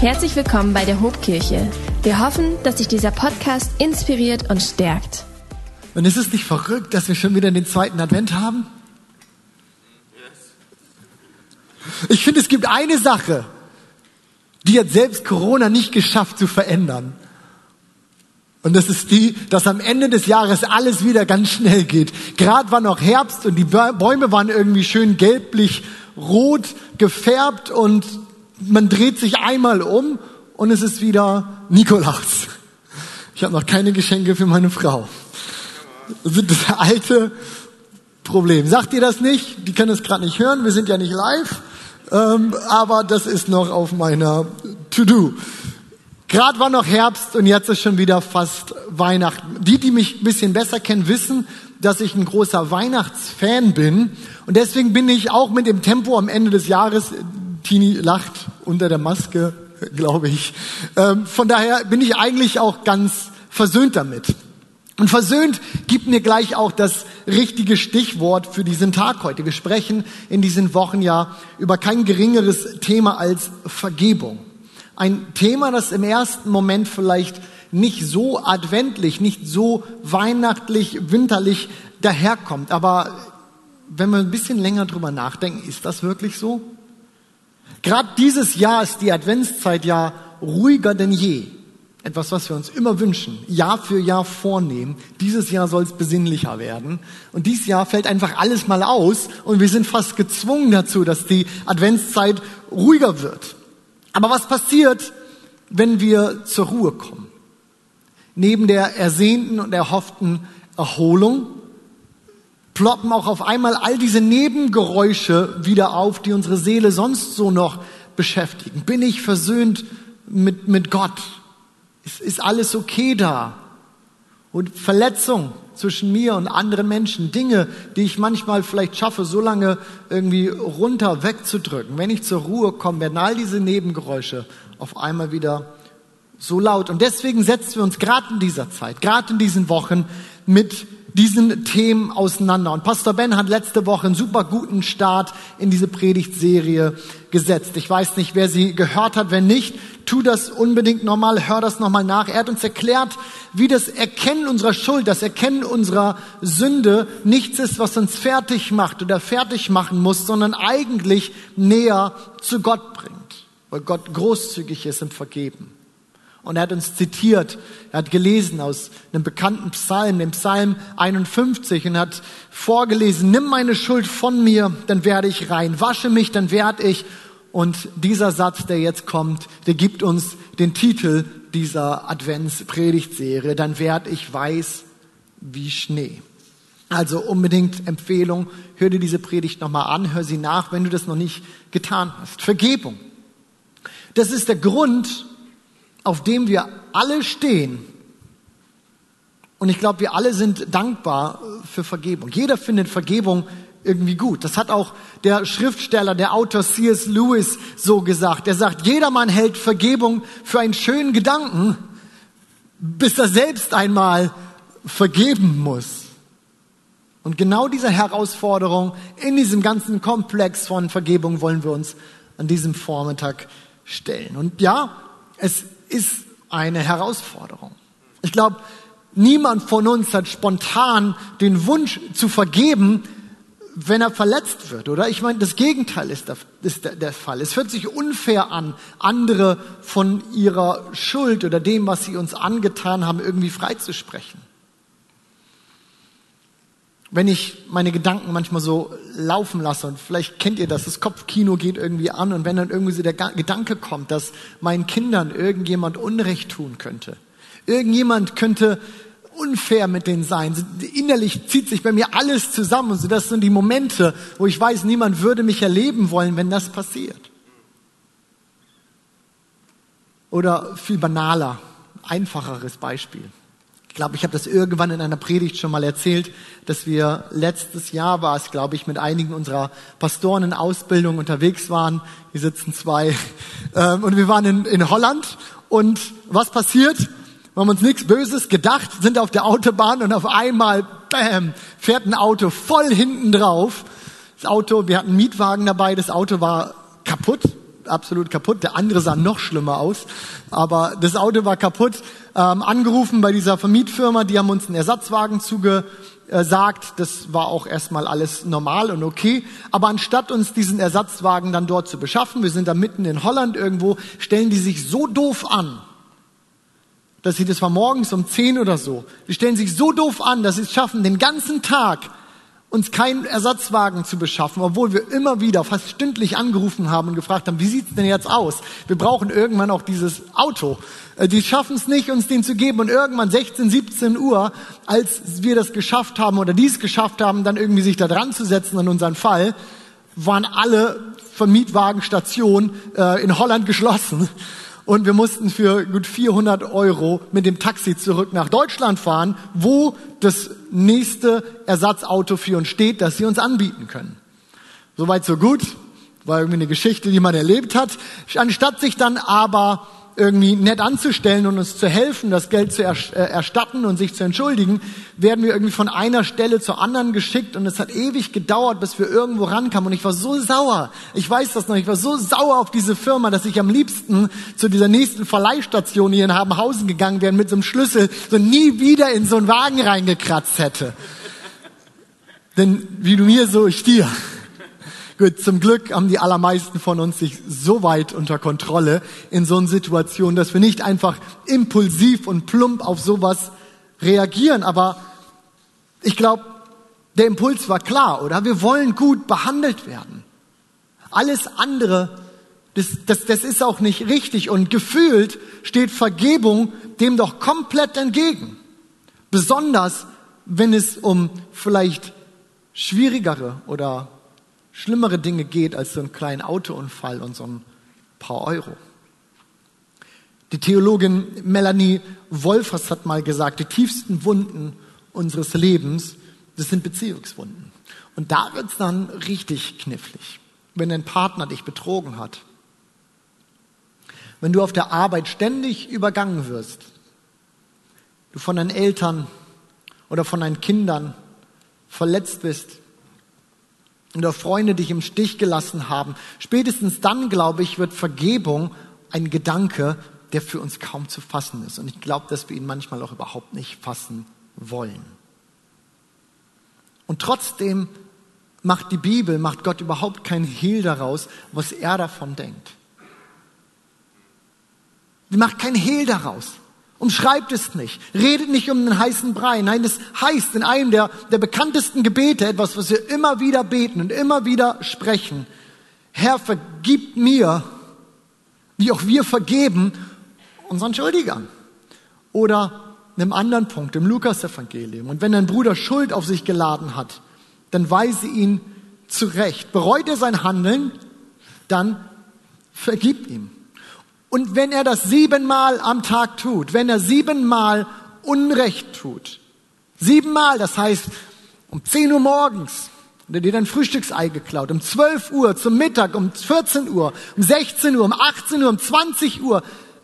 Herzlich willkommen bei der Hobkirche. Wir hoffen, dass dich dieser Podcast inspiriert und stärkt. Und ist es nicht verrückt, dass wir schon wieder den zweiten Advent haben? Ich finde, es gibt eine Sache, die hat selbst Corona nicht geschafft zu verändern. Und das ist die, dass am Ende des Jahres alles wieder ganz schnell geht. Gerade war noch Herbst und die Bäume waren irgendwie schön gelblich rot gefärbt und man dreht sich einmal um und es ist wieder Nikolaus. Ich habe noch keine Geschenke für meine Frau. Das ist das alte Problem. Sagt ihr das nicht? Die können es gerade nicht hören. Wir sind ja nicht live. Ähm, aber das ist noch auf meiner To-Do. Gerade war noch Herbst und jetzt ist schon wieder fast Weihnachten. Die, die mich ein bisschen besser kennen, wissen, dass ich ein großer Weihnachtsfan bin. Und deswegen bin ich auch mit dem Tempo am Ende des Jahres, Tini lacht unter der Maske, glaube ich. Ähm, von daher bin ich eigentlich auch ganz versöhnt damit. Und versöhnt gibt mir gleich auch das richtige Stichwort für diesen Tag heute. Wir sprechen in diesen Wochen ja über kein geringeres Thema als Vergebung. Ein Thema, das im ersten Moment vielleicht nicht so adventlich, nicht so weihnachtlich, winterlich daherkommt. Aber wenn wir ein bisschen länger drüber nachdenken, ist das wirklich so? Gerade dieses Jahr ist die Adventszeit ja ruhiger denn je. Etwas, was wir uns immer wünschen, Jahr für Jahr vornehmen. Dieses Jahr soll es besinnlicher werden. Und dieses Jahr fällt einfach alles mal aus und wir sind fast gezwungen dazu, dass die Adventszeit ruhiger wird. Aber was passiert, wenn wir zur Ruhe kommen? Neben der ersehnten und erhofften Erholung ploppen auch auf einmal all diese Nebengeräusche wieder auf, die unsere Seele sonst so noch beschäftigen. Bin ich versöhnt mit, mit Gott? Ist, ist alles okay da? Und Verletzung zwischen mir und anderen Menschen, Dinge, die ich manchmal vielleicht schaffe, so lange irgendwie runter wegzudrücken. Wenn ich zur Ruhe komme, werden all diese Nebengeräusche auf einmal wieder so laut. Und deswegen setzen wir uns gerade in dieser Zeit, gerade in diesen Wochen mit diesen Themen auseinander. Und Pastor Ben hat letzte Woche einen super guten Start in diese Predigtserie gesetzt. Ich weiß nicht, wer sie gehört hat. Wenn nicht, tu das unbedingt nochmal, hör das nochmal nach. Er hat uns erklärt, wie das Erkennen unserer Schuld, das Erkennen unserer Sünde nichts ist, was uns fertig macht oder fertig machen muss, sondern eigentlich näher zu Gott bringt, weil Gott großzügig ist im Vergeben. Und er hat uns zitiert, er hat gelesen aus einem bekannten Psalm, dem Psalm 51 und hat vorgelesen, nimm meine Schuld von mir, dann werde ich rein, wasche mich, dann werde ich. Und dieser Satz, der jetzt kommt, der gibt uns den Titel dieser Adventspredigtserie, dann werde ich weiß wie Schnee. Also unbedingt Empfehlung, hör dir diese Predigt nochmal an, hör sie nach, wenn du das noch nicht getan hast. Vergebung. Das ist der Grund, auf dem wir alle stehen. Und ich glaube, wir alle sind dankbar für Vergebung. Jeder findet Vergebung irgendwie gut. Das hat auch der Schriftsteller, der Autor C.S. Lewis so gesagt. Er sagt, jedermann hält Vergebung für einen schönen Gedanken, bis er selbst einmal vergeben muss. Und genau diese Herausforderung in diesem ganzen Komplex von Vergebung wollen wir uns an diesem Vormittag stellen. Und ja, es ist eine Herausforderung. Ich glaube, niemand von uns hat spontan den Wunsch zu vergeben, wenn er verletzt wird, oder? Ich meine, das Gegenteil ist der, ist der, der Fall. Es hört sich unfair an, andere von ihrer Schuld oder dem, was sie uns angetan haben, irgendwie freizusprechen wenn ich meine Gedanken manchmal so laufen lasse und vielleicht kennt ihr das, das Kopfkino geht irgendwie an und wenn dann irgendwie so der Gedanke kommt, dass meinen Kindern irgendjemand Unrecht tun könnte, irgendjemand könnte unfair mit denen sein, innerlich zieht sich bei mir alles zusammen so, das sind die Momente, wo ich weiß, niemand würde mich erleben wollen, wenn das passiert. Oder viel banaler, einfacheres Beispiel glaube, ich habe das irgendwann in einer Predigt schon mal erzählt, dass wir letztes Jahr war es, glaube ich, mit einigen unserer Pastoren in Ausbildung unterwegs waren. Hier sitzen zwei. Ähm, und wir waren in, in Holland. Und was passiert? Wir haben uns nichts Böses gedacht, sind auf der Autobahn und auf einmal, bam, fährt ein Auto voll hinten drauf. Das Auto, wir hatten einen Mietwagen dabei, das Auto war kaputt, absolut kaputt. Der andere sah noch schlimmer aus, aber das Auto war kaputt. Ähm, angerufen bei dieser Vermietfirma, die haben uns einen Ersatzwagen zugesagt. Das war auch erstmal alles normal und okay. Aber anstatt uns diesen Ersatzwagen dann dort zu beschaffen, wir sind da mitten in Holland irgendwo, stellen die sich so doof an, dass sie, das war morgens um 10 oder so, die stellen sich so doof an, dass sie es schaffen, den ganzen Tag uns keinen Ersatzwagen zu beschaffen, obwohl wir immer wieder fast stündlich angerufen haben und gefragt haben, wie sieht's denn jetzt aus? Wir brauchen irgendwann auch dieses Auto. Äh, die schaffen es nicht, uns den zu geben und irgendwann 16, 17 Uhr, als wir das geschafft haben oder dies geschafft haben, dann irgendwie sich da dran zu setzen an unseren Fall, waren alle Vermietwagenstationen äh, in Holland geschlossen und wir mussten für gut 400 Euro mit dem Taxi zurück nach Deutschland fahren, wo das nächste Ersatzauto für uns steht, das sie uns anbieten können. Soweit so gut, war irgendwie eine Geschichte, die man erlebt hat. Anstatt sich dann aber irgendwie nett anzustellen und uns zu helfen, das Geld zu äh, erstatten und sich zu entschuldigen, werden wir irgendwie von einer Stelle zur anderen geschickt und es hat ewig gedauert, bis wir irgendwo rankamen und ich war so sauer. Ich weiß das noch, ich war so sauer auf diese Firma, dass ich am liebsten zu dieser nächsten Verleihstation hier in Habenhausen gegangen wäre mit so einem Schlüssel so nie wieder in so einen Wagen reingekratzt hätte. Denn wie du mir, so ich dir. Gut, zum Glück haben die allermeisten von uns sich so weit unter Kontrolle in so einer Situation, dass wir nicht einfach impulsiv und plump auf sowas reagieren. Aber ich glaube, der Impuls war klar, oder? Wir wollen gut behandelt werden. Alles andere, das, das, das ist auch nicht richtig. Und gefühlt steht Vergebung dem doch komplett entgegen. Besonders, wenn es um vielleicht schwierigere oder schlimmere Dinge geht als so einen kleinen Autounfall und so ein paar Euro. Die Theologin Melanie Wolfers hat mal gesagt, die tiefsten Wunden unseres Lebens, das sind Beziehungswunden. Und da wird's dann richtig knifflig, wenn dein Partner dich betrogen hat. Wenn du auf der Arbeit ständig übergangen wirst, du von deinen Eltern oder von deinen Kindern verletzt bist, oder Freunde dich im Stich gelassen haben. Spätestens dann, glaube ich, wird Vergebung ein Gedanke, der für uns kaum zu fassen ist. Und ich glaube, dass wir ihn manchmal auch überhaupt nicht fassen wollen. Und trotzdem macht die Bibel, macht Gott überhaupt kein Hehl daraus, was er davon denkt. Sie macht kein Hehl daraus. Umschreibt es nicht. Redet nicht um einen heißen Brei. Nein, das heißt in einem der, der bekanntesten Gebete etwas, was wir immer wieder beten und immer wieder sprechen. Herr, vergib mir, wie auch wir vergeben unseren Schuldigern. Oder in einem anderen Punkt, im Lukas-Evangelium. Und wenn dein Bruder Schuld auf sich geladen hat, dann weise ihn zurecht. Bereut er sein Handeln, dann vergib ihm. Und wenn er das siebenmal am Tag tut, wenn er siebenmal Unrecht tut, siebenmal, das heißt um 10 Uhr morgens, und er dir dein Frühstücksei geklaut, um 12 Uhr, zum Mittag, um 14 Uhr, um 16 Uhr, um 18 Uhr, um 20 Uhr,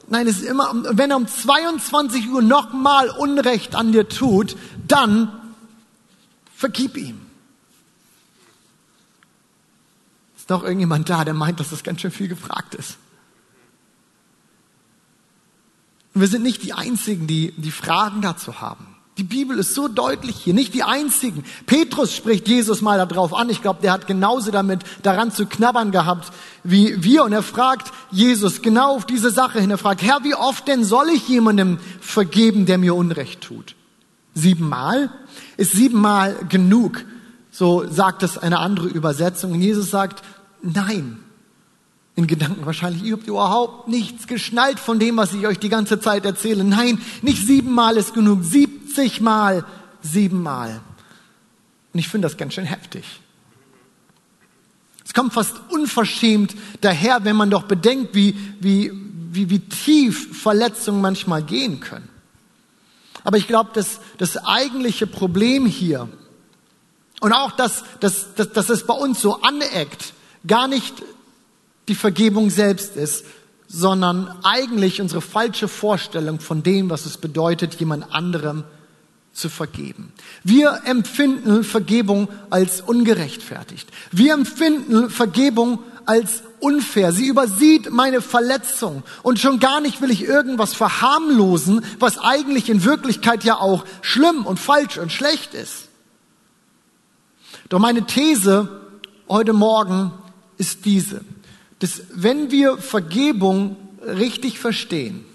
nein, es ist immer, wenn er um 22 Uhr nochmal Unrecht an dir tut, dann vergib ihm. Ist doch irgendjemand da, der meint, dass das ganz schön viel gefragt ist? Und wir sind nicht die Einzigen, die, die Fragen dazu haben. Die Bibel ist so deutlich hier, nicht die einzigen. Petrus spricht Jesus mal darauf an. Ich glaube, der hat genauso damit daran zu knabbern gehabt wie wir. Und er fragt Jesus genau auf diese Sache hin. Er fragt, Herr, wie oft denn soll ich jemandem vergeben, der mir Unrecht tut? Siebenmal? Ist siebenmal genug? So sagt es eine andere Übersetzung. Und Jesus sagt, nein in Gedanken wahrscheinlich, ihr habt überhaupt nichts geschnallt von dem, was ich euch die ganze Zeit erzähle. Nein, nicht siebenmal ist genug, siebzigmal siebenmal. Und ich finde das ganz schön heftig. Es kommt fast unverschämt daher, wenn man doch bedenkt, wie, wie, wie, wie tief Verletzungen manchmal gehen können. Aber ich glaube, dass das eigentliche Problem hier und auch, dass, dass, dass, dass es bei uns so aneckt, gar nicht die Vergebung selbst ist, sondern eigentlich unsere falsche Vorstellung von dem, was es bedeutet, jemand anderem zu vergeben. Wir empfinden Vergebung als ungerechtfertigt. Wir empfinden Vergebung als unfair. Sie übersieht meine Verletzung. Und schon gar nicht will ich irgendwas verharmlosen, was eigentlich in Wirklichkeit ja auch schlimm und falsch und schlecht ist. Doch meine These heute Morgen ist diese, dass wenn wir Vergebung richtig verstehen,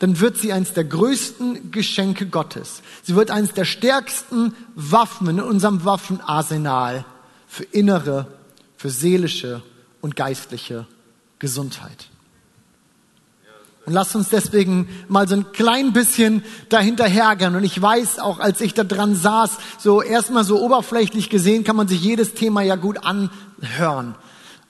dann wird sie eines der größten Geschenke Gottes. Sie wird eines der stärksten Waffen in unserem Waffenarsenal für innere, für seelische und geistliche Gesundheit. Und lasst uns deswegen mal so ein klein bisschen dahinterhergehen. Und ich weiß auch, als ich da dran saß, so erstmal so oberflächlich gesehen, kann man sich jedes Thema ja gut anhören.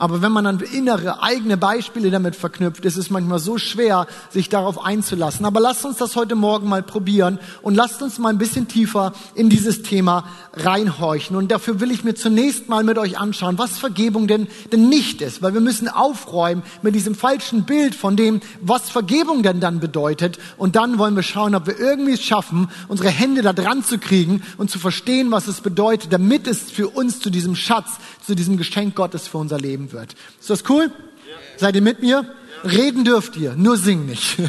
Aber wenn man dann innere, eigene Beispiele damit verknüpft, ist es manchmal so schwer, sich darauf einzulassen. Aber lasst uns das heute Morgen mal probieren und lasst uns mal ein bisschen tiefer in dieses Thema reinhorchen. Und dafür will ich mir zunächst mal mit euch anschauen, was Vergebung denn, denn nicht ist. Weil wir müssen aufräumen mit diesem falschen Bild von dem, was Vergebung denn dann bedeutet. Und dann wollen wir schauen, ob wir irgendwie es schaffen, unsere Hände da dran zu kriegen und zu verstehen, was es bedeutet, damit es für uns zu diesem Schatz, zu diesem Geschenk Gottes für unser Leben wird. Ist das cool? Ja. Seid ihr mit mir? Ja. Reden dürft ihr, nur singen nicht.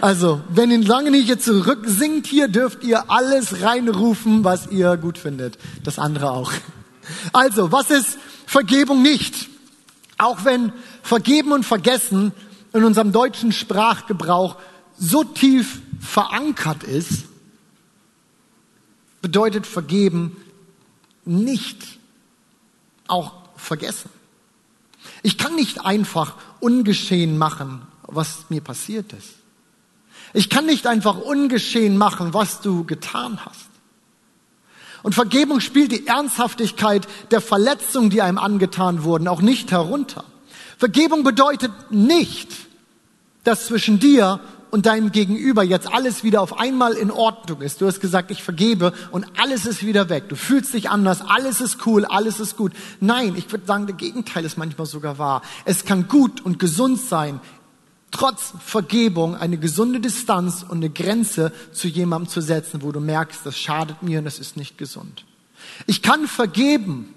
Also, wenn ihr lange nicht jetzt zurück singt hier, dürft ihr alles reinrufen, was ihr gut findet. Das andere auch. Also, was ist Vergebung nicht? Auch wenn Vergeben und Vergessen in unserem deutschen Sprachgebrauch so tief verankert ist, bedeutet Vergeben nicht auch vergessen. Ich kann nicht einfach ungeschehen machen, was mir passiert ist. Ich kann nicht einfach ungeschehen machen, was du getan hast. Und Vergebung spielt die Ernsthaftigkeit der Verletzungen, die einem angetan wurden, auch nicht herunter. Vergebung bedeutet nicht, dass zwischen dir und deinem Gegenüber jetzt alles wieder auf einmal in Ordnung ist. Du hast gesagt, ich vergebe und alles ist wieder weg. Du fühlst dich anders, alles ist cool, alles ist gut. Nein, ich würde sagen, der Gegenteil ist manchmal sogar wahr. Es kann gut und gesund sein, trotz Vergebung eine gesunde Distanz und eine Grenze zu jemandem zu setzen, wo du merkst, das schadet mir und das ist nicht gesund. Ich kann vergeben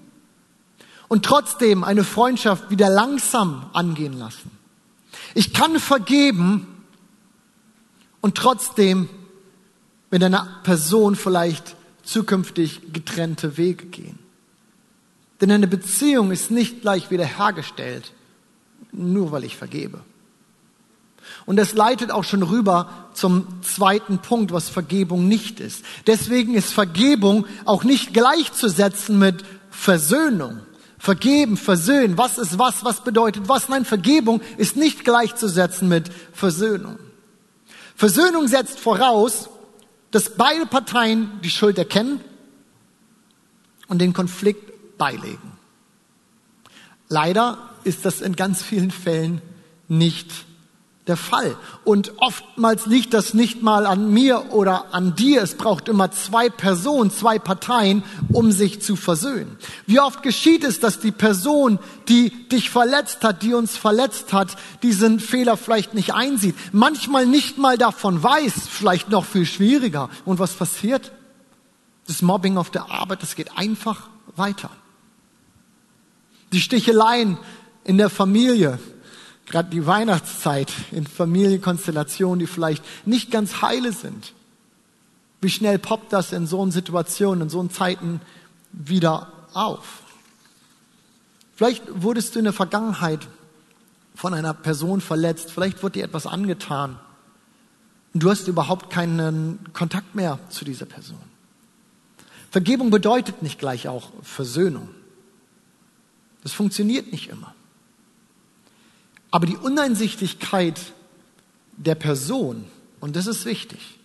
und trotzdem eine Freundschaft wieder langsam angehen lassen. Ich kann vergeben und trotzdem mit einer Person vielleicht zukünftig getrennte Wege gehen. Denn eine Beziehung ist nicht gleich wiederhergestellt, nur weil ich vergebe. Und das leitet auch schon rüber zum zweiten Punkt, was Vergebung nicht ist. Deswegen ist Vergebung auch nicht gleichzusetzen mit Versöhnung. Vergeben, versöhnen, was ist was, was bedeutet was? Nein, Vergebung ist nicht gleichzusetzen mit Versöhnung. Versöhnung setzt voraus, dass beide Parteien die Schuld erkennen und den Konflikt beilegen. Leider ist das in ganz vielen Fällen nicht der Fall. Und oftmals liegt das nicht mal an mir oder an dir. Es braucht immer zwei Personen, zwei Parteien, um sich zu versöhnen. Wie oft geschieht es, dass die Person, die dich verletzt hat, die uns verletzt hat, diesen Fehler vielleicht nicht einsieht, manchmal nicht mal davon weiß, vielleicht noch viel schwieriger. Und was passiert? Das Mobbing auf der Arbeit, das geht einfach weiter. Die Sticheleien in der Familie, gerade die Weihnachtszeit in Familienkonstellationen, die vielleicht nicht ganz heile sind. Wie schnell poppt das in so Situationen, in so Zeiten wieder auf? Vielleicht wurdest du in der Vergangenheit von einer Person verletzt, vielleicht wurde dir etwas angetan und du hast überhaupt keinen Kontakt mehr zu dieser Person. Vergebung bedeutet nicht gleich auch Versöhnung. Das funktioniert nicht immer. Aber die Uneinsichtigkeit der Person, und das ist wichtig,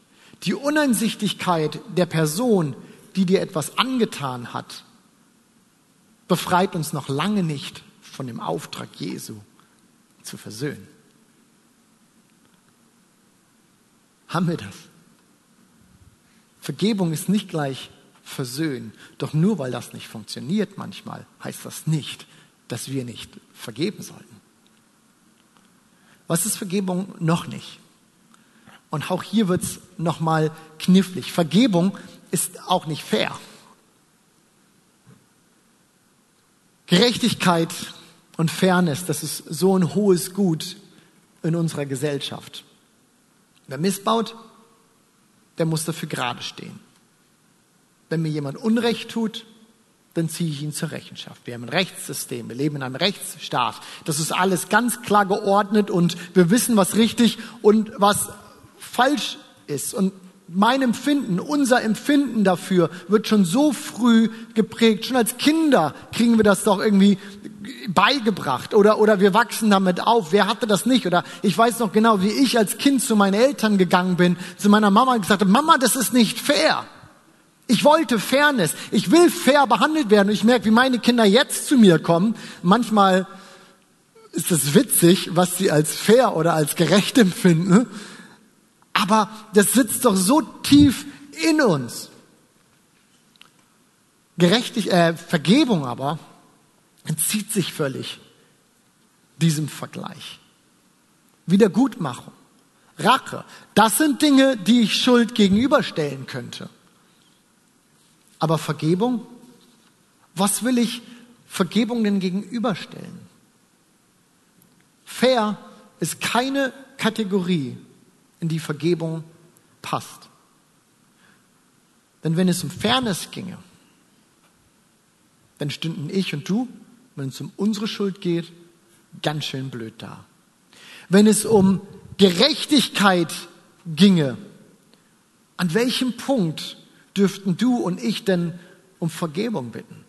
die Uneinsichtigkeit der Person, die dir etwas angetan hat, befreit uns noch lange nicht von dem Auftrag Jesu zu versöhnen. Haben wir das? Vergebung ist nicht gleich versöhnen. Doch nur weil das nicht funktioniert manchmal, heißt das nicht, dass wir nicht vergeben sollten. Was ist Vergebung noch nicht? Und auch hier wird's noch mal knifflig. Vergebung ist auch nicht fair. Gerechtigkeit und Fairness, das ist so ein hohes Gut in unserer Gesellschaft. Wer missbaut, der muss dafür gerade stehen. Wenn mir jemand Unrecht tut, dann ziehe ich ihn zur Rechenschaft. Wir haben ein Rechtssystem, wir leben in einem Rechtsstaat. Das ist alles ganz klar geordnet und wir wissen, was richtig und was falsch ist. Und mein Empfinden, unser Empfinden dafür wird schon so früh geprägt. Schon als Kinder kriegen wir das doch irgendwie beigebracht oder, oder wir wachsen damit auf. Wer hatte das nicht? Oder ich weiß noch genau, wie ich als Kind zu meinen Eltern gegangen bin, zu meiner Mama und gesagt habe, Mama, das ist nicht fair. Ich wollte Fairness. Ich will fair behandelt werden. Ich merke, wie meine Kinder jetzt zu mir kommen. Manchmal ist es witzig, was sie als fair oder als gerecht empfinden. Aber das sitzt doch so tief in uns. Gerechtig, äh, Vergebung aber entzieht sich völlig diesem Vergleich. Wiedergutmachung, Rache, das sind Dinge, die ich Schuld gegenüberstellen könnte. Aber Vergebung, was will ich Vergebung denn gegenüberstellen? Fair ist keine Kategorie, in die Vergebung passt. Denn wenn es um Fairness ginge, dann stünden ich und du, wenn es um unsere Schuld geht, ganz schön blöd da. Wenn es um Gerechtigkeit ginge, an welchem Punkt dürften du und ich denn um Vergebung bitten?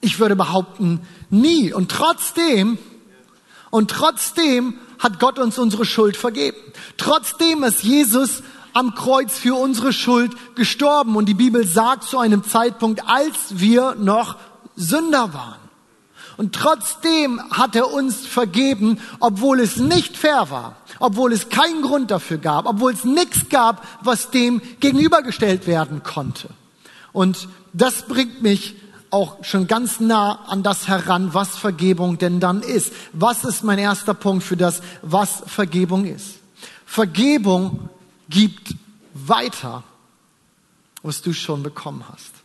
Ich würde behaupten, nie. Und trotzdem, und trotzdem hat Gott uns unsere Schuld vergeben. Trotzdem ist Jesus am Kreuz für unsere Schuld gestorben. Und die Bibel sagt zu einem Zeitpunkt, als wir noch Sünder waren. Und trotzdem hat er uns vergeben, obwohl es nicht fair war, obwohl es keinen Grund dafür gab, obwohl es nichts gab, was dem gegenübergestellt werden konnte. Und das bringt mich auch schon ganz nah an das heran, was Vergebung denn dann ist. Was ist mein erster Punkt für das, was Vergebung ist? Vergebung gibt weiter, was du schon bekommen hast.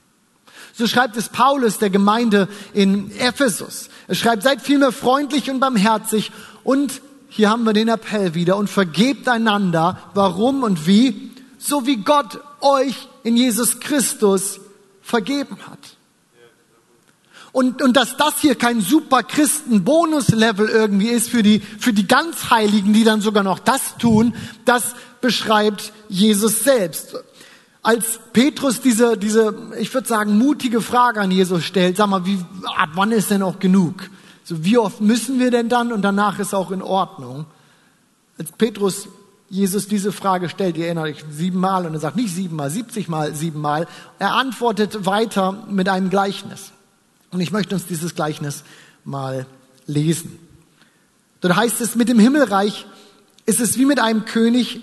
So schreibt es Paulus der Gemeinde in Ephesus. Er schreibt, seid vielmehr freundlich und barmherzig und hier haben wir den Appell wieder und vergebt einander, warum und wie, so wie Gott euch in Jesus Christus vergeben hat. Und, und dass das hier kein super Christen-Bonus-Level irgendwie ist für die, für die ganz Heiligen, die dann sogar noch das tun, das beschreibt Jesus selbst. Als Petrus diese, diese, ich würde sagen, mutige Frage an Jesus stellt, sag mal, wie, ab wann ist denn auch genug? So, wie oft müssen wir denn dann und danach ist auch in Ordnung? Als Petrus Jesus diese Frage stellt, ihr erinnert euch siebenmal und er sagt nicht siebenmal, siebzigmal, siebenmal. Er antwortet weiter mit einem Gleichnis. Und ich möchte uns dieses Gleichnis mal lesen. Dort heißt es, mit dem Himmelreich ist es wie mit einem König,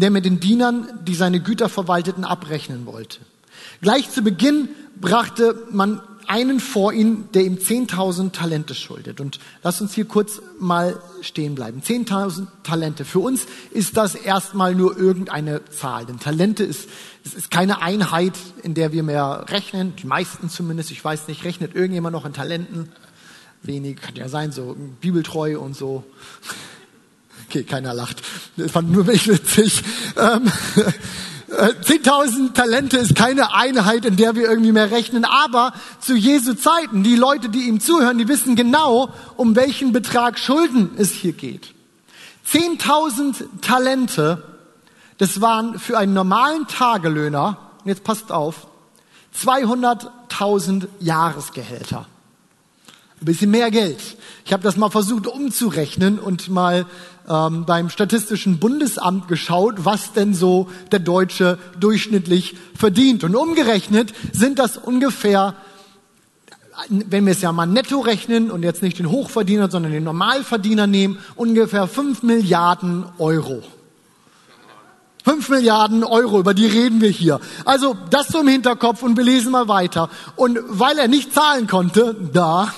der mit den Dienern, die seine Güter verwalteten, abrechnen wollte. Gleich zu Beginn brachte man einen vor ihn, der ihm 10.000 Talente schuldet. Und lass uns hier kurz mal stehen bleiben. 10.000 Talente. Für uns ist das erstmal nur irgendeine Zahl. Denn Talente ist, es ist keine Einheit, in der wir mehr rechnen. Die meisten zumindest. Ich weiß nicht, rechnet irgendjemand noch in Talenten? Wenig, kann ja sein, so bibeltreu und so. Okay, keiner lacht. Das fand nur mich witzig. Ähm, 10.000 Talente ist keine Einheit, in der wir irgendwie mehr rechnen, aber zu Jesu Zeiten, die Leute, die ihm zuhören, die wissen genau, um welchen Betrag Schulden es hier geht. 10.000 Talente, das waren für einen normalen Tagelöhner, jetzt passt auf, 200.000 Jahresgehälter. Ein bisschen mehr Geld. Ich habe das mal versucht umzurechnen und mal ähm, beim Statistischen Bundesamt geschaut, was denn so der Deutsche durchschnittlich verdient. Und umgerechnet sind das ungefähr, wenn wir es ja mal netto rechnen und jetzt nicht den Hochverdiener, sondern den Normalverdiener nehmen, ungefähr fünf Milliarden Euro. Fünf Milliarden Euro, über die reden wir hier. Also das so im Hinterkopf und wir lesen mal weiter. Und weil er nicht zahlen konnte, da,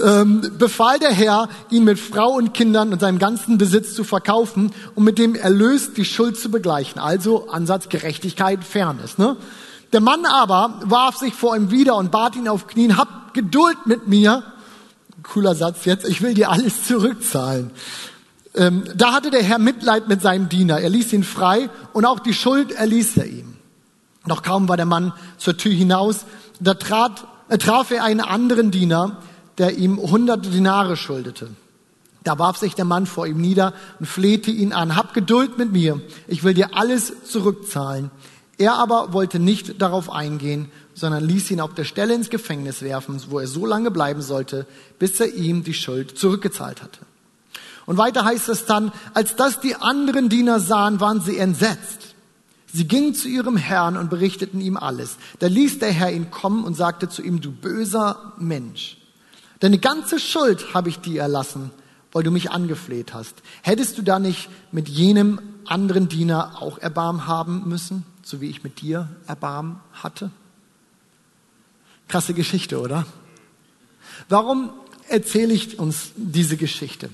ähm, befahl der Herr, ihn mit Frau und Kindern und seinem ganzen Besitz zu verkaufen und mit dem Erlös die Schuld zu begleichen. Also Ansatz Gerechtigkeit, Fairness. Ne? Der Mann aber warf sich vor ihm wieder und bat ihn auf Knien, hab Geduld mit mir. Cooler Satz jetzt, ich will dir alles zurückzahlen. Ähm, da hatte der Herr Mitleid mit seinem Diener. Er ließ ihn frei und auch die Schuld erließ er ihm. Noch kaum war der Mann zur Tür hinaus, da trat, äh, traf er einen anderen Diener, der ihm hunderte Dinare schuldete. Da warf sich der Mann vor ihm nieder und flehte ihn an, hab Geduld mit mir, ich will dir alles zurückzahlen. Er aber wollte nicht darauf eingehen, sondern ließ ihn auf der Stelle ins Gefängnis werfen, wo er so lange bleiben sollte, bis er ihm die Schuld zurückgezahlt hatte. Und weiter heißt es dann, als das die anderen Diener sahen, waren sie entsetzt. Sie gingen zu ihrem Herrn und berichteten ihm alles. Da ließ der Herr ihn kommen und sagte zu ihm, du böser Mensch, deine ganze Schuld habe ich dir erlassen, weil du mich angefleht hast. Hättest du da nicht mit jenem anderen Diener auch Erbarm haben müssen, so wie ich mit dir Erbarm hatte? Krasse Geschichte, oder? Warum erzähle ich uns diese Geschichte?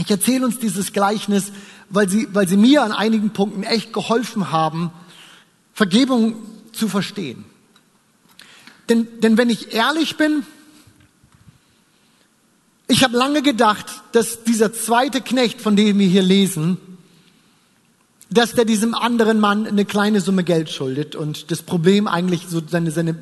Ich erzähle uns dieses Gleichnis, weil sie, weil sie mir an einigen Punkten echt geholfen haben, Vergebung zu verstehen. Denn, denn wenn ich ehrlich bin, ich habe lange gedacht, dass dieser zweite Knecht, von dem wir hier lesen, dass der diesem anderen Mann eine kleine Summe Geld schuldet und das Problem eigentlich so seine, seine,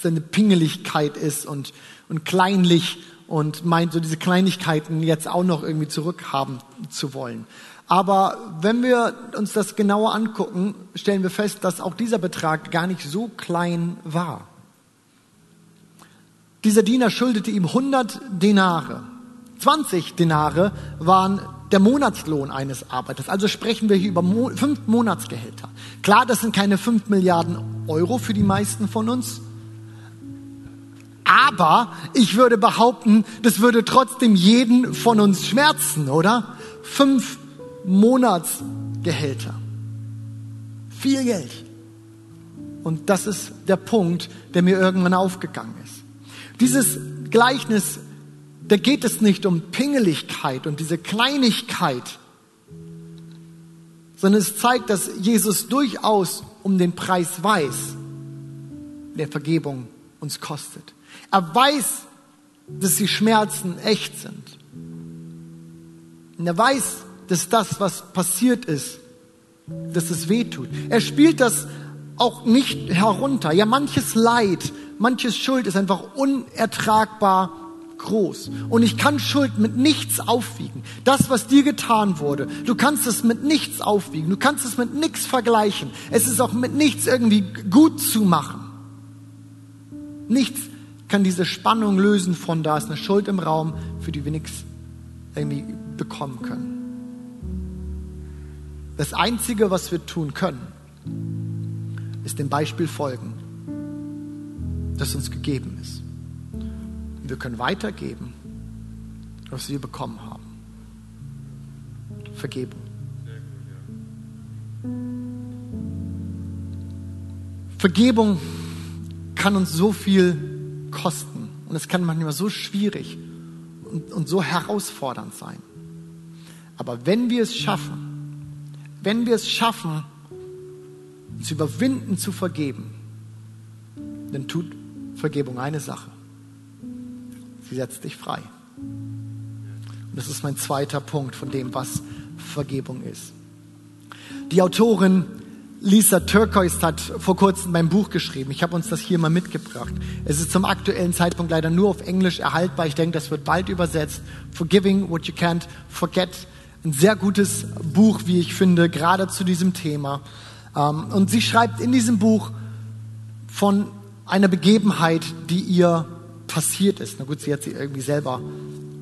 seine Pingeligkeit ist und, und kleinlich und meint so diese Kleinigkeiten jetzt auch noch irgendwie zurückhaben zu wollen. Aber wenn wir uns das genauer angucken, stellen wir fest, dass auch dieser Betrag gar nicht so klein war. Dieser Diener schuldete ihm 100 Denare. 20 Denare waren der Monatslohn eines Arbeiters. Also sprechen wir hier über fünf Monatsgehälter. Klar, das sind keine fünf Milliarden Euro für die meisten von uns. Aber ich würde behaupten, das würde trotzdem jeden von uns schmerzen, oder? Fünf Monatsgehälter. Viel Geld. Und das ist der Punkt, der mir irgendwann aufgegangen ist. Dieses Gleichnis, da geht es nicht um Pingeligkeit und diese Kleinigkeit, sondern es zeigt, dass Jesus durchaus um den Preis weiß, der Vergebung uns kostet. Er weiß, dass die Schmerzen echt sind. Und er weiß, dass das, was passiert ist, dass es weh tut. Er spielt das auch nicht herunter. Ja, manches Leid, manches Schuld ist einfach unertragbar groß. Und ich kann Schuld mit nichts aufwiegen. Das, was dir getan wurde, du kannst es mit nichts aufwiegen. Du kannst es mit nichts vergleichen. Es ist auch mit nichts irgendwie gut zu machen. Nichts kann diese Spannung lösen von da ist eine Schuld im Raum, für die wir nichts irgendwie bekommen können. Das Einzige, was wir tun können, ist dem Beispiel folgen, das uns gegeben ist. Und wir können weitergeben, was wir bekommen haben. Vergebung. Vergebung kann uns so viel kosten und es kann manchmal so schwierig und, und so herausfordernd sein. Aber wenn wir es schaffen, wenn wir es schaffen, zu überwinden, zu vergeben, dann tut Vergebung eine Sache. Sie setzt dich frei. Und das ist mein zweiter Punkt von dem, was Vergebung ist. Die Autorin Lisa Turquoise hat vor kurzem mein Buch geschrieben. Ich habe uns das hier mal mitgebracht. Es ist zum aktuellen Zeitpunkt leider nur auf Englisch erhaltbar. Ich denke, das wird bald übersetzt. Forgiving what you can't forget ein sehr gutes Buch, wie ich finde, gerade zu diesem Thema. Ähm, und sie schreibt in diesem Buch von einer Begebenheit, die ihr passiert ist. Na gut, sie hat sie irgendwie selber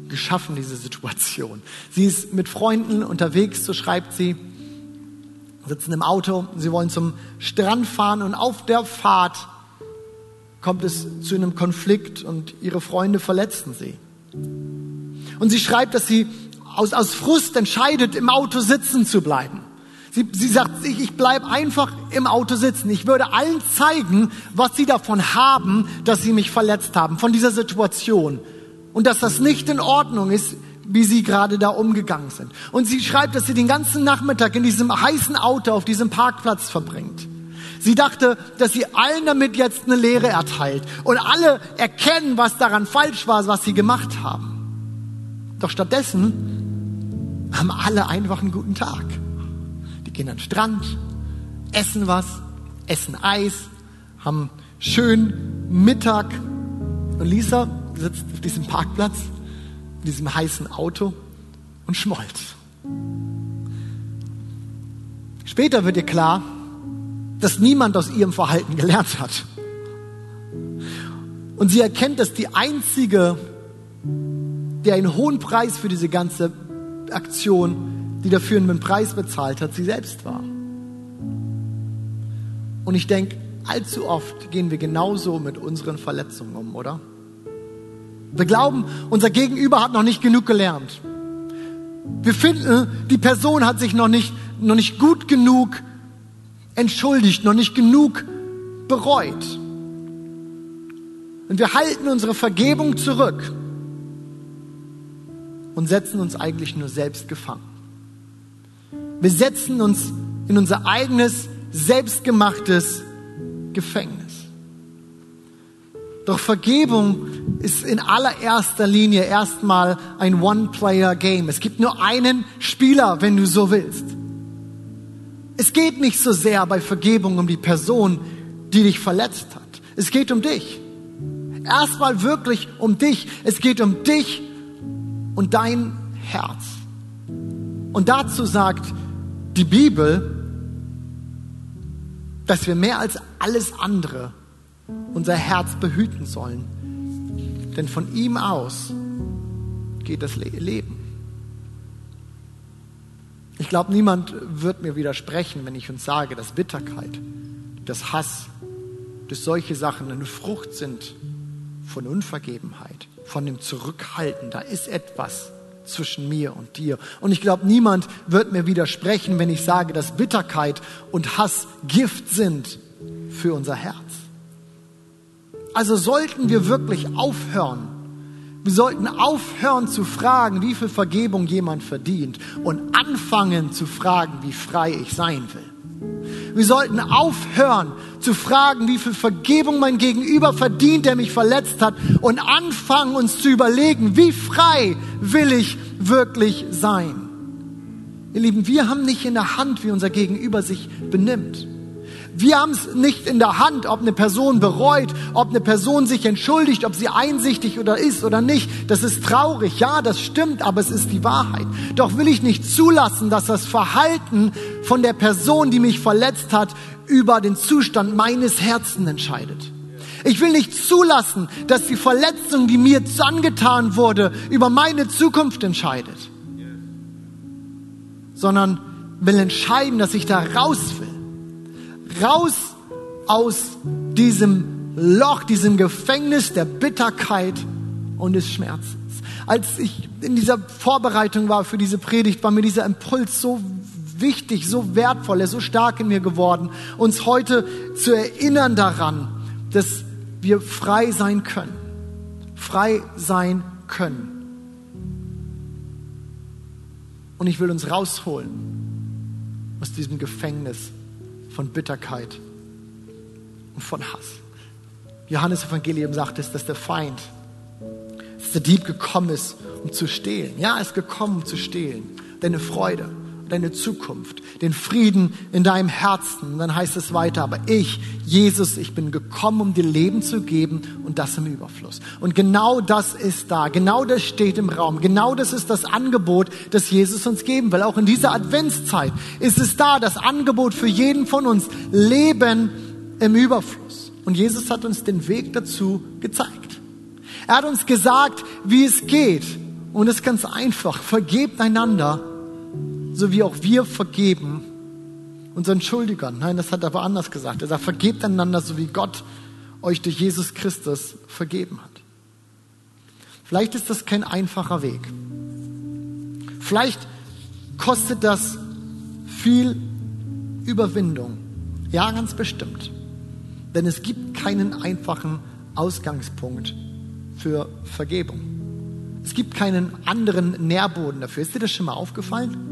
geschaffen, diese Situation. Sie ist mit Freunden unterwegs, so schreibt sie, sitzen im Auto, sie wollen zum Strand fahren und auf der Fahrt kommt es zu einem Konflikt und ihre Freunde verletzen sie. Und sie schreibt, dass sie aus, aus Frust entscheidet, im Auto sitzen zu bleiben. Sie, sie sagt sich, ich bleib einfach im Auto sitzen. Ich würde allen zeigen, was sie davon haben, dass sie mich verletzt haben, von dieser Situation. Und dass das nicht in Ordnung ist, wie sie gerade da umgegangen sind. Und sie schreibt, dass sie den ganzen Nachmittag in diesem heißen Auto auf diesem Parkplatz verbringt. Sie dachte, dass sie allen damit jetzt eine Lehre erteilt und alle erkennen, was daran falsch war, was sie gemacht haben. Doch stattdessen haben alle einfach einen guten Tag. Die gehen an den Strand, essen was, essen Eis, haben schön Mittag. Und Lisa sitzt auf diesem Parkplatz, in diesem heißen Auto und schmollt. Später wird ihr klar, dass niemand aus ihrem Verhalten gelernt hat. Und sie erkennt, dass die einzige, der einen hohen Preis für diese ganze Aktion, die dafür einen Preis bezahlt hat, sie selbst war. Und ich denke, allzu oft gehen wir genauso mit unseren Verletzungen um, oder? Wir glauben, unser Gegenüber hat noch nicht genug gelernt. Wir finden, die Person hat sich noch nicht, noch nicht gut genug entschuldigt, noch nicht genug bereut. Und wir halten unsere Vergebung zurück und setzen uns eigentlich nur selbst gefangen. Wir setzen uns in unser eigenes, selbstgemachtes Gefängnis. Doch Vergebung ist in allererster Linie erstmal ein One-Player-Game. Es gibt nur einen Spieler, wenn du so willst. Es geht nicht so sehr bei Vergebung um die Person, die dich verletzt hat. Es geht um dich. Erstmal wirklich um dich. Es geht um dich und dein Herz. Und dazu sagt die Bibel, dass wir mehr als alles andere unser Herz behüten sollen. Denn von ihm aus geht das Leben. Ich glaube, niemand wird mir widersprechen, wenn ich uns sage, dass Bitterkeit, dass Hass, dass solche Sachen eine Frucht sind von Unvergebenheit, von dem Zurückhalten. Da ist etwas zwischen mir und dir. Und ich glaube, niemand wird mir widersprechen, wenn ich sage, dass Bitterkeit und Hass Gift sind für unser Herz. Also sollten wir wirklich aufhören. Wir sollten aufhören zu fragen, wie viel Vergebung jemand verdient und anfangen zu fragen, wie frei ich sein will. Wir sollten aufhören zu fragen, wie viel Vergebung mein Gegenüber verdient, der mich verletzt hat und anfangen uns zu überlegen, wie frei will ich wirklich sein. Ihr Lieben, wir haben nicht in der Hand, wie unser Gegenüber sich benimmt. Wir haben es nicht in der Hand, ob eine Person bereut, ob eine Person sich entschuldigt, ob sie einsichtig oder ist oder nicht. Das ist traurig, ja, das stimmt, aber es ist die Wahrheit. Doch will ich nicht zulassen, dass das Verhalten von der Person, die mich verletzt hat, über den Zustand meines Herzens entscheidet. Ich will nicht zulassen, dass die Verletzung, die mir angetan wurde, über meine Zukunft entscheidet, sondern will entscheiden, dass ich da raus will raus aus diesem Loch, diesem Gefängnis der Bitterkeit und des Schmerzens. Als ich in dieser Vorbereitung war für diese Predigt, war mir dieser Impuls so wichtig, so wertvoll, er ist so stark in mir geworden, uns heute zu erinnern daran, dass wir frei sein können. Frei sein können. Und ich will uns rausholen aus diesem Gefängnis von Bitterkeit und von Hass. Johannes Evangelium sagt es, dass der Feind, dass der Dieb gekommen ist, um zu stehlen. Ja, er ist gekommen, um zu stehlen. Deine Freude, deine Zukunft, den Frieden in deinem Herzen. Und dann heißt es weiter, aber ich, Jesus, ich bin gekommen, um dir Leben zu geben und das im Überfluss. Und genau das ist da, genau das steht im Raum, genau das ist das Angebot, das Jesus uns geben will. Auch in dieser Adventszeit ist es da, das Angebot für jeden von uns, Leben im Überfluss. Und Jesus hat uns den Weg dazu gezeigt. Er hat uns gesagt, wie es geht. Und es ist ganz einfach. Vergebt einander, so wie auch wir vergeben unseren Schuldigern. Nein, das hat er aber anders gesagt. Er sagt, vergebt einander, so wie Gott euch durch Jesus Christus vergeben hat. Vielleicht ist das kein einfacher Weg. Vielleicht kostet das viel Überwindung. Ja, ganz bestimmt. Denn es gibt keinen einfachen Ausgangspunkt für Vergebung. Es gibt keinen anderen Nährboden dafür. Ist dir das schon mal aufgefallen?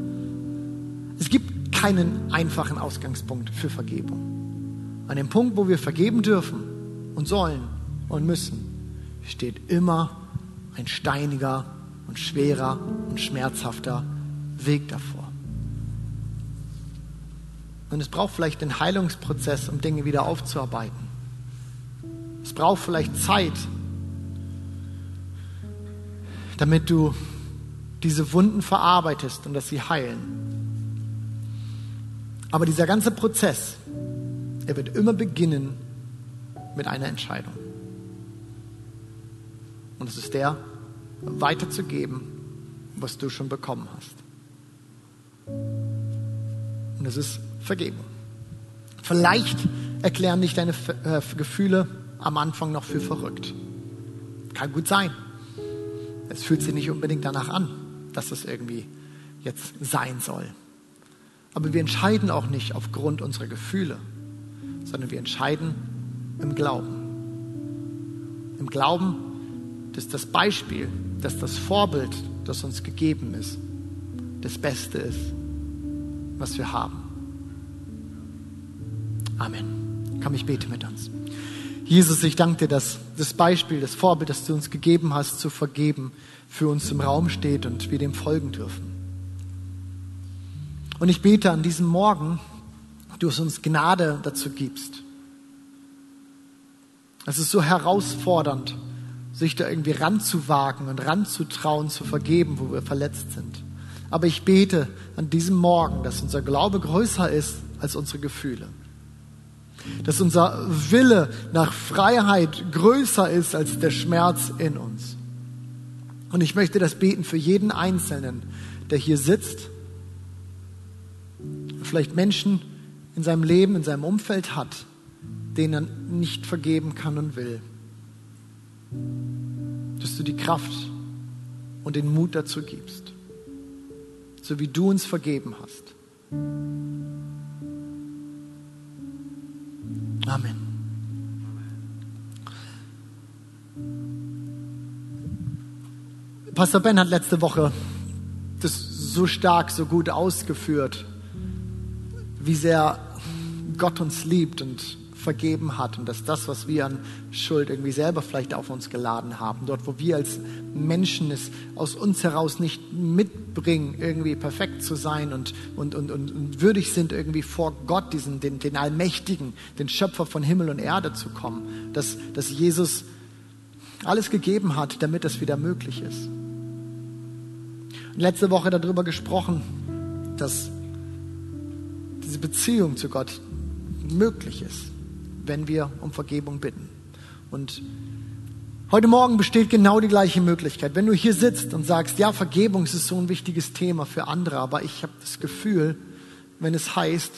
Es gibt keinen einfachen Ausgangspunkt für Vergebung. an dem Punkt, wo wir vergeben dürfen und sollen und müssen, steht immer ein steiniger und schwerer und schmerzhafter Weg davor. Und es braucht vielleicht den Heilungsprozess, um Dinge wieder aufzuarbeiten. Es braucht vielleicht Zeit, damit du diese Wunden verarbeitest und dass sie heilen. Aber dieser ganze Prozess, er wird immer beginnen mit einer Entscheidung. Und es ist der, weiterzugeben, was du schon bekommen hast. Und es ist Vergebung. Vielleicht erklären dich deine äh, Gefühle am Anfang noch für verrückt. Kann gut sein. Es fühlt sich nicht unbedingt danach an, dass es irgendwie jetzt sein soll. Aber wir entscheiden auch nicht aufgrund unserer Gefühle, sondern wir entscheiden im Glauben. Im Glauben, dass das Beispiel, dass das Vorbild, das uns gegeben ist, das Beste ist, was wir haben. Amen. Komm, ich bete mit uns. Jesus, ich danke dir, dass das Beispiel, das Vorbild, das du uns gegeben hast, zu vergeben, für uns im Raum steht und wir dem folgen dürfen. Und ich bete an diesem Morgen, du uns Gnade dazu gibst. Es ist so herausfordernd, sich da irgendwie ranzuwagen und ranzutrauen, zu vergeben, wo wir verletzt sind. Aber ich bete an diesem Morgen, dass unser Glaube größer ist als unsere Gefühle. Dass unser Wille nach Freiheit größer ist als der Schmerz in uns. Und ich möchte das beten für jeden Einzelnen, der hier sitzt, vielleicht Menschen in seinem Leben, in seinem Umfeld hat, denen er nicht vergeben kann und will. Dass du die Kraft und den Mut dazu gibst, so wie du uns vergeben hast. Amen. Pastor Ben hat letzte Woche das so stark, so gut ausgeführt, wie sehr Gott uns liebt und vergeben hat und dass das, was wir an Schuld irgendwie selber vielleicht auf uns geladen haben, dort, wo wir als Menschen es aus uns heraus nicht mitbringen, irgendwie perfekt zu sein und, und, und, und würdig sind, irgendwie vor Gott, diesen, den, den Allmächtigen, den Schöpfer von Himmel und Erde zu kommen, dass, dass Jesus alles gegeben hat, damit das wieder möglich ist. Und letzte Woche darüber gesprochen, dass diese Beziehung zu Gott möglich ist wenn wir um Vergebung bitten. Und heute Morgen besteht genau die gleiche Möglichkeit. Wenn du hier sitzt und sagst, ja, Vergebung ist so ein wichtiges Thema für andere, aber ich habe das Gefühl, wenn es heißt,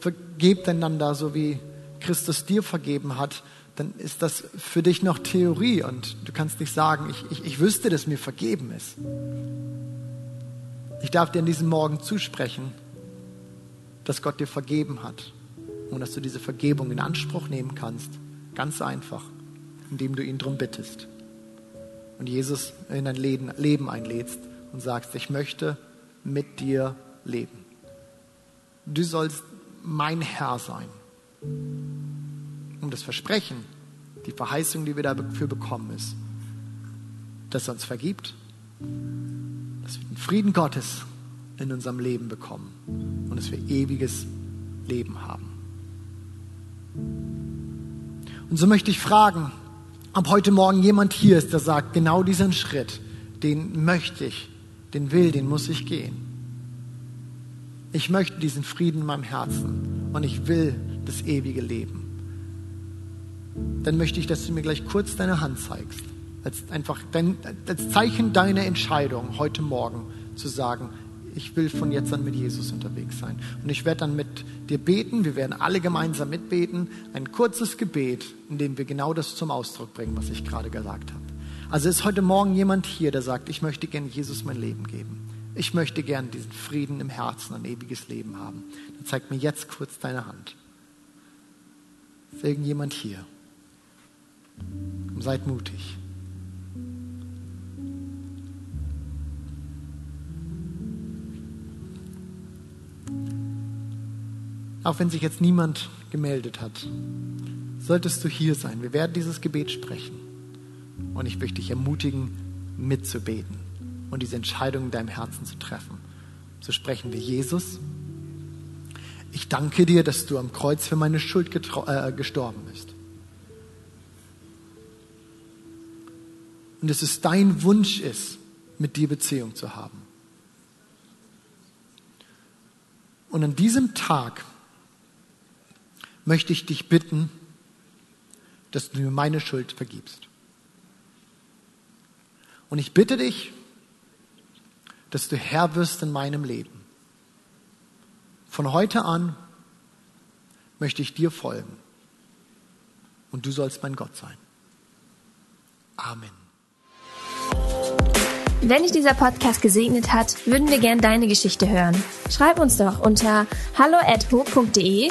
vergebt einander, so wie Christus dir vergeben hat, dann ist das für dich noch Theorie und du kannst nicht sagen, ich, ich, ich wüsste, dass mir vergeben ist. Ich darf dir an diesem Morgen zusprechen, dass Gott dir vergeben hat und dass du diese Vergebung in Anspruch nehmen kannst. Ganz einfach, indem du ihn darum bittest. Und Jesus in dein Leben einlädst und sagst, ich möchte mit dir leben. Du sollst mein Herr sein. Und das Versprechen, die Verheißung, die wir dafür bekommen, ist, dass er uns vergibt, dass wir den Frieden Gottes in unserem Leben bekommen und dass wir ewiges Leben haben. Und so möchte ich fragen, ob heute Morgen jemand hier ist, der sagt, genau diesen Schritt, den möchte ich, den will, den muss ich gehen. Ich möchte diesen Frieden in meinem Herzen und ich will das ewige Leben. Dann möchte ich, dass du mir gleich kurz deine Hand zeigst, als einfach dein, als Zeichen deiner Entscheidung heute Morgen zu sagen, ich will von jetzt an mit Jesus unterwegs sein. Und ich werde dann mit dir beten, wir werden alle gemeinsam mitbeten, ein kurzes Gebet, in dem wir genau das zum Ausdruck bringen, was ich gerade gesagt habe. Also ist heute Morgen jemand hier, der sagt, ich möchte gerne Jesus mein Leben geben. Ich möchte gerne diesen Frieden im Herzen, ein ewiges Leben haben. Dann zeig mir jetzt kurz deine Hand. Ist irgendjemand hier? Seid mutig. Auch wenn sich jetzt niemand gemeldet hat, solltest du hier sein. Wir werden dieses Gebet sprechen. Und ich möchte dich ermutigen, mitzubeten und diese Entscheidung in deinem Herzen zu treffen. So sprechen wir Jesus. Ich danke dir, dass du am Kreuz für meine Schuld äh, gestorben bist. Und dass es dein Wunsch ist, mit dir Beziehung zu haben. Und an diesem Tag möchte ich dich bitten, dass du mir meine Schuld vergibst. Und ich bitte dich, dass du Herr wirst in meinem Leben. Von heute an möchte ich dir folgen. Und du sollst mein Gott sein. Amen. Wenn dich dieser Podcast gesegnet hat, würden wir gern deine Geschichte hören. Schreib uns doch unter hallo@ho.de